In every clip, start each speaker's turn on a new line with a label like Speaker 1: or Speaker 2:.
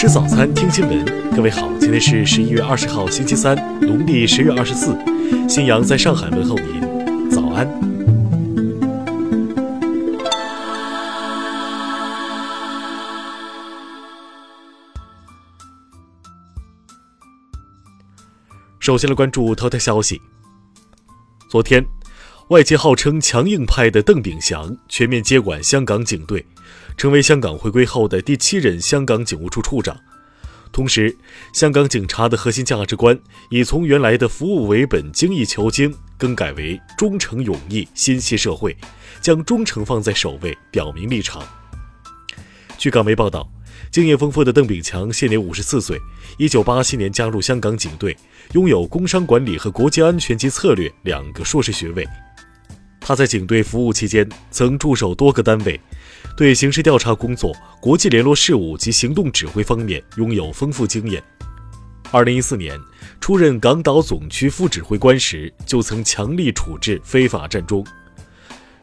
Speaker 1: 吃早餐，听新闻。各位好，今天是十一月二十号，星期三，农历十月二十四。新阳在上海问候您，早安。首先来关注头条消息。昨天。外界号称强硬派的邓炳祥全面接管香港警队，成为香港回归后的第七任香港警务处处长。同时，香港警察的核心价值观已从原来的服务为本、精益求精，更改为忠诚勇毅、心系社会，将忠诚放在首位，表明立场。据港媒报道，经验丰富的邓炳强现年五十四岁，一九八七年加入香港警队，拥有工商管理和国际安全及策略两个硕士学位。他在警队服务期间，曾驻守多个单位，对刑事调查工作、国际联络事务及行动指挥方面拥有丰富经验。二零一四年出任港岛总区副指挥官时，就曾强力处置非法占中。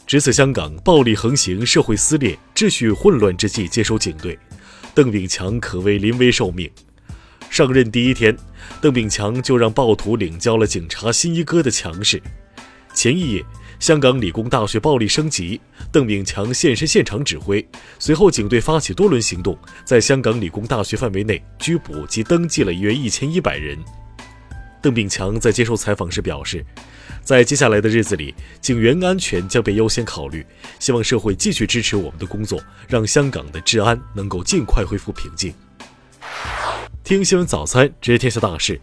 Speaker 1: 值此香港暴力横行、社会撕裂、秩序混乱之际接手警队，邓炳强可谓临危受命。上任第一天，邓炳强就让暴徒领教了警察新一哥的强势。前一夜。香港理工大学暴力升级，邓炳强现身现场指挥。随后，警队发起多轮行动，在香港理工大学范围内拘捕及登记了约一千一百人。邓炳强在接受采访时表示，在接下来的日子里，警员安全将被优先考虑，希望社会继续支持我们的工作，让香港的治安能够尽快恢复平静。听新闻早餐，知天下大事。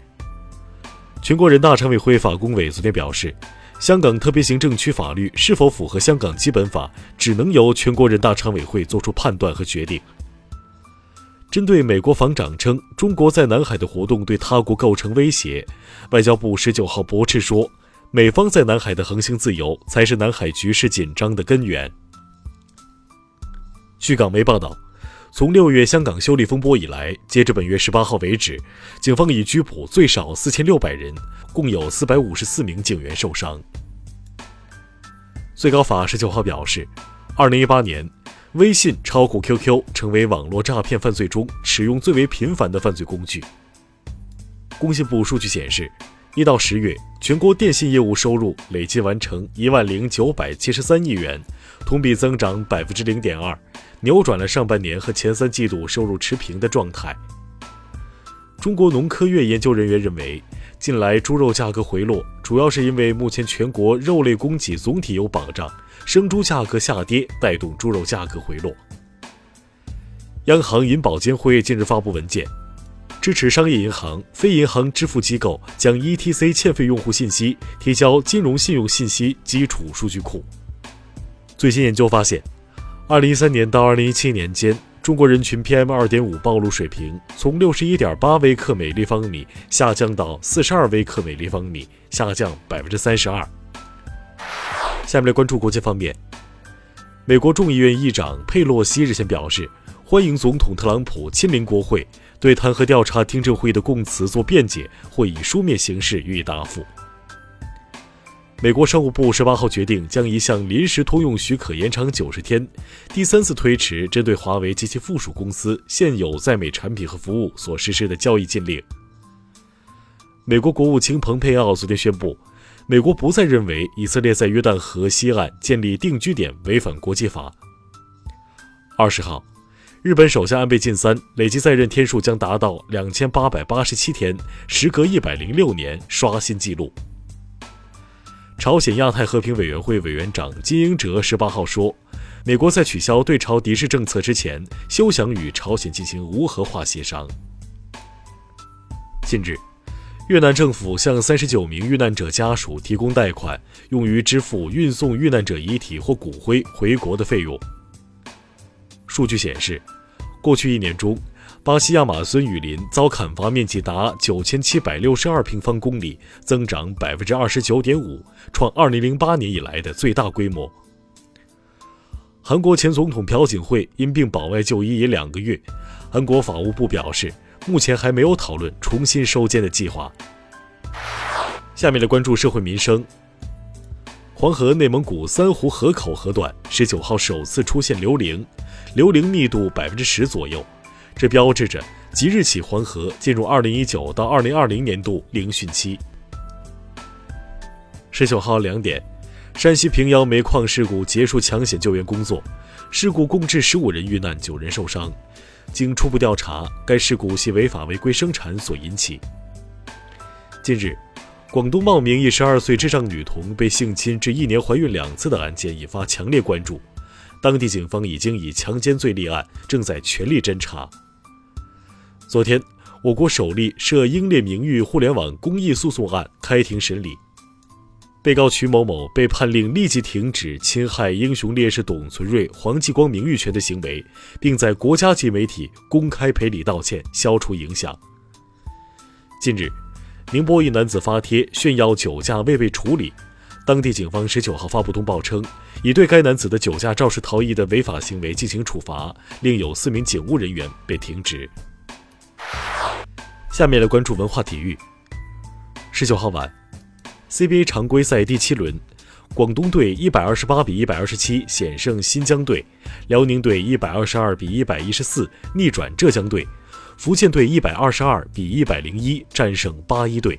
Speaker 1: 全国人大常委会法工委昨天表示。香港特别行政区法律是否符合香港基本法，只能由全国人大常委会作出判断和决定。针对美国防长称中国在南海的活动对他国构成威胁，外交部十九号驳斥说，美方在南海的航行自由才是南海局势紧张的根源。据港媒报道，从六月香港修例风波以来，截至本月十八号为止，警方已拘捕最少四千六百人。共有四百五十四名警员受伤。最高法十九号表示，二零一八年，微信超过 QQ 成为网络诈骗犯罪中使用最为频繁的犯罪工具。工信部数据显示，一到十月，全国电信业务收入累计完成一万零九百七十三亿元，同比增长百分之零点二，扭转了上半年和前三季度收入持平的状态。中国农科院研究人员认为。近来猪肉价格回落，主要是因为目前全国肉类供给总体有保障，生猪价格下跌带动猪肉价格回落。央行银保监会近日发布文件，支持商业银行、非银行支付机构将 ETC 欠费用户信息提交金融信用信息基础数据库。最新研究发现，2013年到2017年间。中国人群 PM 二点五暴露水平从六十一点八微克每立方米下降到四十二微克每立方米，下降百分之三十二。下面来关注国际方面，美国众议院议长佩洛西日前表示，欢迎总统特朗普亲临国会，对弹劾调查听证会的供词做辩解，或以书面形式予以答复。美国商务部十八号决定将一项临时通用许可延长九十天，第三次推迟针对华为及其附属公司现有在美产品和服务所实施的交易禁令。美国国务卿蓬佩奥昨天宣布，美国不再认为以色列在约旦河西岸建立定居点违反国际法。二十号，日本首相安倍晋三累计在任天数将达到两千八百八十七天，时隔一百零六年刷新纪录。朝鲜亚太和平委员会委员长金英哲十八号说，美国在取消对朝敌视政策之前，休想与朝鲜进行无核化协商。近日，越南政府向三十九名遇难者家属提供贷款，用于支付运送遇难者遗体或骨灰回国的费用。数据显示，过去一年中，巴西亚马孙雨林遭砍伐面积达九千七百六十二平方公里，增长百分之二十九点五，创二零零八年以来的最大规模。韩国前总统朴槿惠因病保外就医已两个月，韩国法务部表示，目前还没有讨论重新收监的计划。下面来关注社会民生。黄河内蒙古三湖河口河段十九号首次出现流凌，流凌密度百分之十左右。这标志着即日起黄河，进入二零一九到二零二零年度零汛期。十九号两点，山西平遥煤矿事故结束抢险救援工作，事故共致十五人遇难，九人受伤。经初步调查，该事故系违法违规生产所引起。近日，广东茂名一十二岁智障女童被性侵致一年怀孕两次的案件引发强烈关注，当地警方已经以强奸罪立案，正在全力侦查。昨天，我国首例涉英烈名誉互联网公益诉讼案开庭审理。被告曲某某被判令立即停止侵害英雄烈士董存瑞、黄继光名誉权的行为，并在国家级媒体公开赔礼道歉，消除影响。近日，宁波一男子发帖炫耀酒驾未被处理，当地警方十九号发布通报称，已对该男子的酒驾肇事逃逸的违法行为进行处罚，另有四名警务人员被停职。下面来关注文化体育。十九号晚。CBA 常规赛第七轮，广东队一百二十八比一百二十七险胜新疆队，辽宁队一百二十二比一百一十四逆转浙江队，福建队一百二十二比一百零一战胜八一队。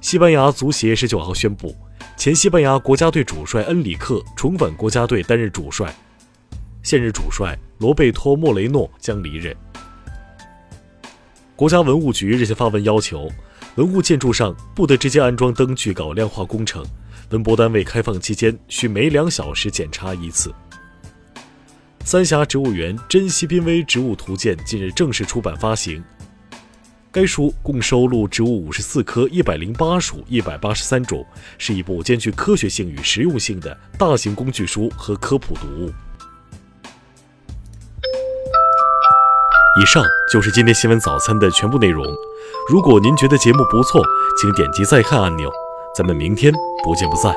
Speaker 1: 西班牙足协十九号宣布，前西班牙国家队主帅恩里克重返国家队担任主帅，现任主帅罗贝托·莫雷诺将离任。国家文物局日前发文要求。文物建筑上不得直接安装灯具搞亮化工程，文博单位开放期间需每两小时检查一次。三峡植物园珍稀濒危植物图鉴近日正式出版发行，该书共收录植物五十四科、一百零八属、一百八十三种，是一部兼具科学性与实用性的大型工具书和科普读物。以上就是今天新闻早餐的全部内容。如果您觉得节目不错，请点击再看按钮。咱们明天不见不散。